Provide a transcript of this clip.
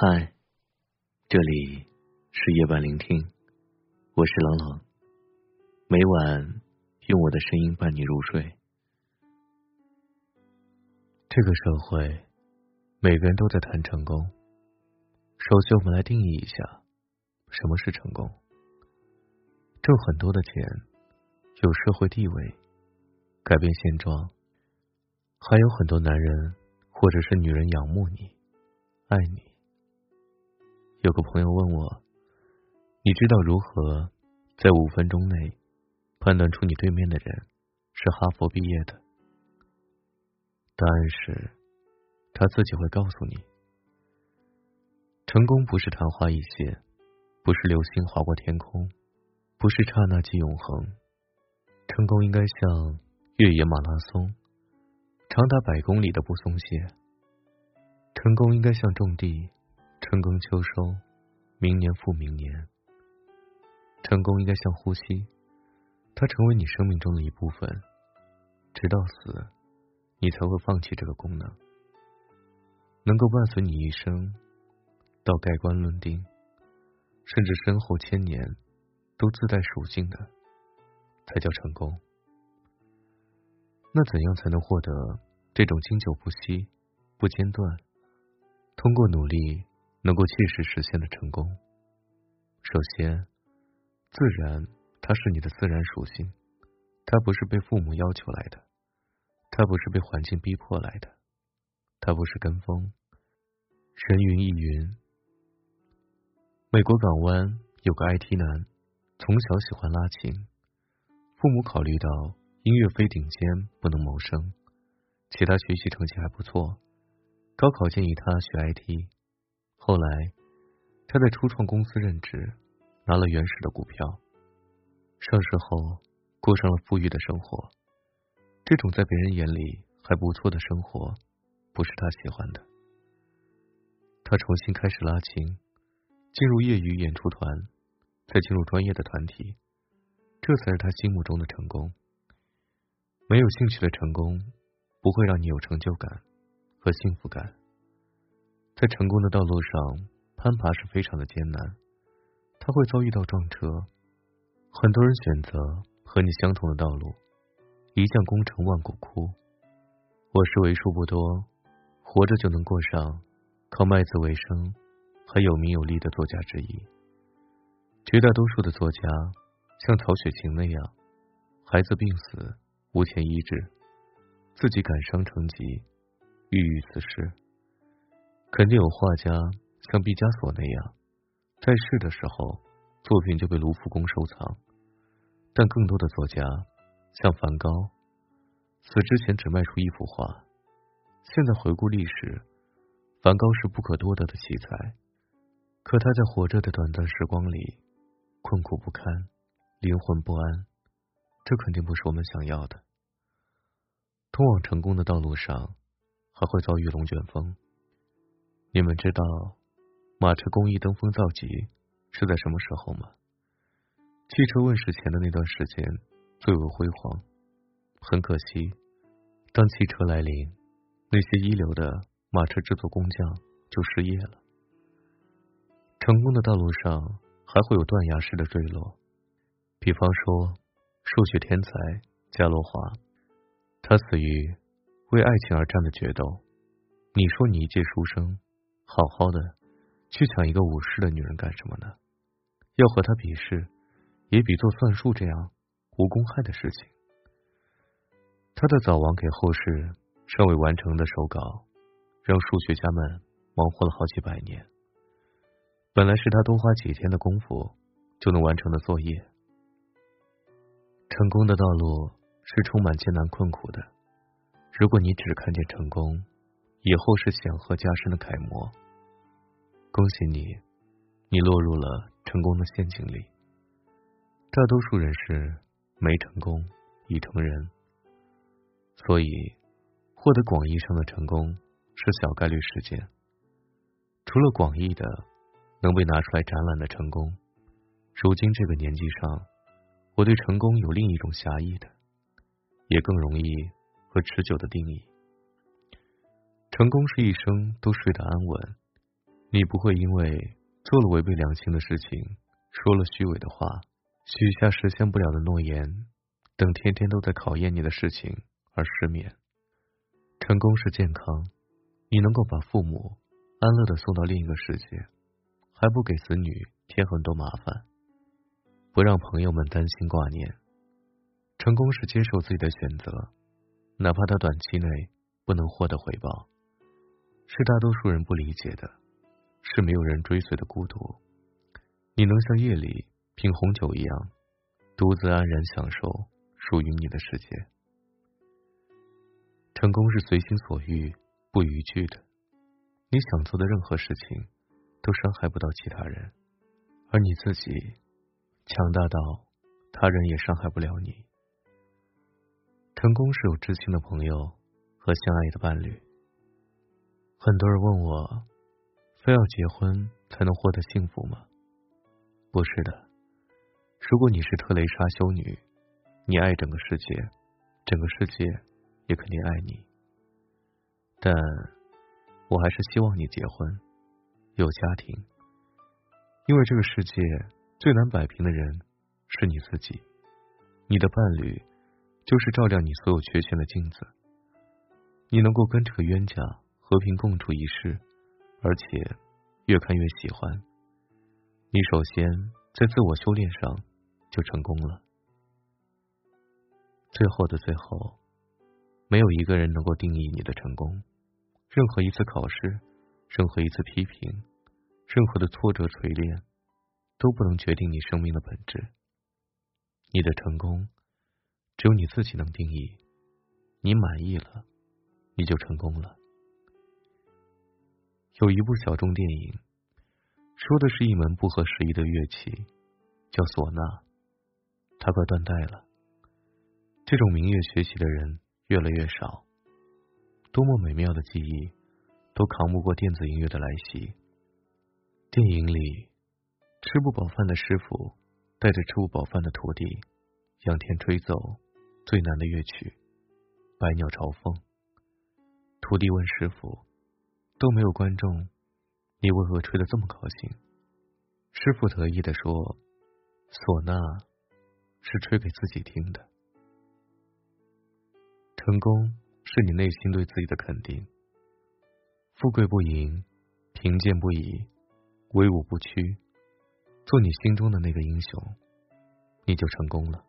嗨，这里是夜半聆听，我是冷冷。每晚用我的声音伴你入睡。这个社会，每个人都在谈成功。首先，我们来定义一下，什么是成功？挣很多的钱，有社会地位，改变现状，还有很多男人或者是女人仰慕你，爱你。有个朋友问我：“你知道如何在五分钟内判断出你对面的人是哈佛毕业的？”答案是，他自己会告诉你。成功不是昙花一现，不是流星划过天空，不是刹那即永恒。成功应该像越野马拉松，长达百公里的不松懈。成功应该像种地。春耕秋收，明年复明年。成功应该像呼吸，它成为你生命中的一部分，直到死，你才会放弃这个功能。能够伴随你一生，到盖棺论定，甚至身后千年，都自带属性的，才叫成功。那怎样才能获得这种经久不息、不间断，通过努力？能够切实实现的成功，首先，自然它是你的自然属性，它不是被父母要求来的，它不是被环境逼迫来的，它不是跟风，人云亦云。美国港湾有个 IT 男，从小喜欢拉琴，父母考虑到音乐非顶尖不能谋生，其他学习成绩还不错，高考建议他学 IT。后来，他在初创公司任职，拿了原始的股票。上市后，过上了富裕的生活。这种在别人眼里还不错的生活，不是他喜欢的。他重新开始拉琴，进入业余演出团，再进入专业的团体，这才是他心目中的成功。没有兴趣的成功，不会让你有成就感和幸福感。在成功的道路上攀爬是非常的艰难，他会遭遇到撞车。很多人选择和你相同的道路，一将功成万骨枯。我是为数不多活着就能过上靠卖字为生还有名有利的作家之一。绝大多数的作家像曹雪芹那样，孩子病死无钱医治，自己感伤成疾，郁郁此世。肯定有画家像毕加索那样，在世的时候作品就被卢浮宫收藏，但更多的作家像梵高，死之前只卖出一幅画。现在回顾历史，梵高是不可多得的奇才，可他在活着的短暂时光里困苦不堪，灵魂不安，这肯定不是我们想要的。通往成功的道路上，还会遭遇龙卷风。你们知道马车工艺登峰造极是在什么时候吗？汽车问世前的那段时间最为辉煌。很可惜，当汽车来临，那些一流的马车制作工匠就失业了。成功的道路上还会有断崖式的坠落，比方说数学天才伽罗华，他死于为爱情而战的决斗。你说你一介书生？好好的去抢一个武士的女人干什么呢？要和他比试，也比做算术这样无公害的事情。他的早亡给后世尚未完成的手稿，让数学家们忙活了好几百年。本来是他多花几天的功夫就能完成的作业。成功的道路是充满艰难困苦的。如果你只看见成功，以后是显赫加身的楷模。恭喜你，你落入了成功的陷阱里。大多数人是没成功已成人，所以获得广义上的成功是小概率事件。除了广义的能被拿出来展览的成功，如今这个年纪上，我对成功有另一种狭义的，也更容易和持久的定义。成功是一生都睡得安稳，你不会因为做了违背良心的事情，说了虚伪的话，许下实现不了的诺言，等天天都在考验你的事情而失眠。成功是健康，你能够把父母安乐的送到另一个世界，还不给子女添很多麻烦，不让朋友们担心挂念。成功是接受自己的选择，哪怕他短期内不能获得回报，是大多数人不理解的。是没有人追随的孤独，你能像夜里品红酒一样，独自安然享受属于你的世界。成功是随心所欲，不逾矩的。你想做的任何事情，都伤害不到其他人，而你自己强大到他人也伤害不了你。成功是有知心的朋友和相爱的伴侣。很多人问我。非要结婚才能获得幸福吗？不是的。如果你是特蕾莎修女，你爱整个世界，整个世界也肯定爱你。但我还是希望你结婚，有家庭，因为这个世界最难摆平的人是你自己。你的伴侣就是照亮你所有缺陷的镜子。你能够跟这个冤家和平共处一世。而且越看越喜欢你，首先在自我修炼上就成功了。最后的最后，没有一个人能够定义你的成功。任何一次考试，任何一次批评，任何的挫折锤炼，都不能决定你生命的本质。你的成功，只有你自己能定义。你满意了，你就成功了。有一部小众电影，说的是一门不合时宜的乐器，叫唢呐，它快断代了。这种民乐学习的人越来越少，多么美妙的记忆，都扛不过电子音乐的来袭。电影里，吃不饱饭的师傅带着吃不饱饭的徒弟，仰天吹奏最难的乐曲《百鸟朝凤》。徒弟问师傅。都没有观众，你为何吹得这么高兴？师傅得意的说：“唢呐是吹给自己听的。成功是你内心对自己的肯定。富贵不淫，贫贱不移，威武不屈，做你心中的那个英雄，你就成功了。”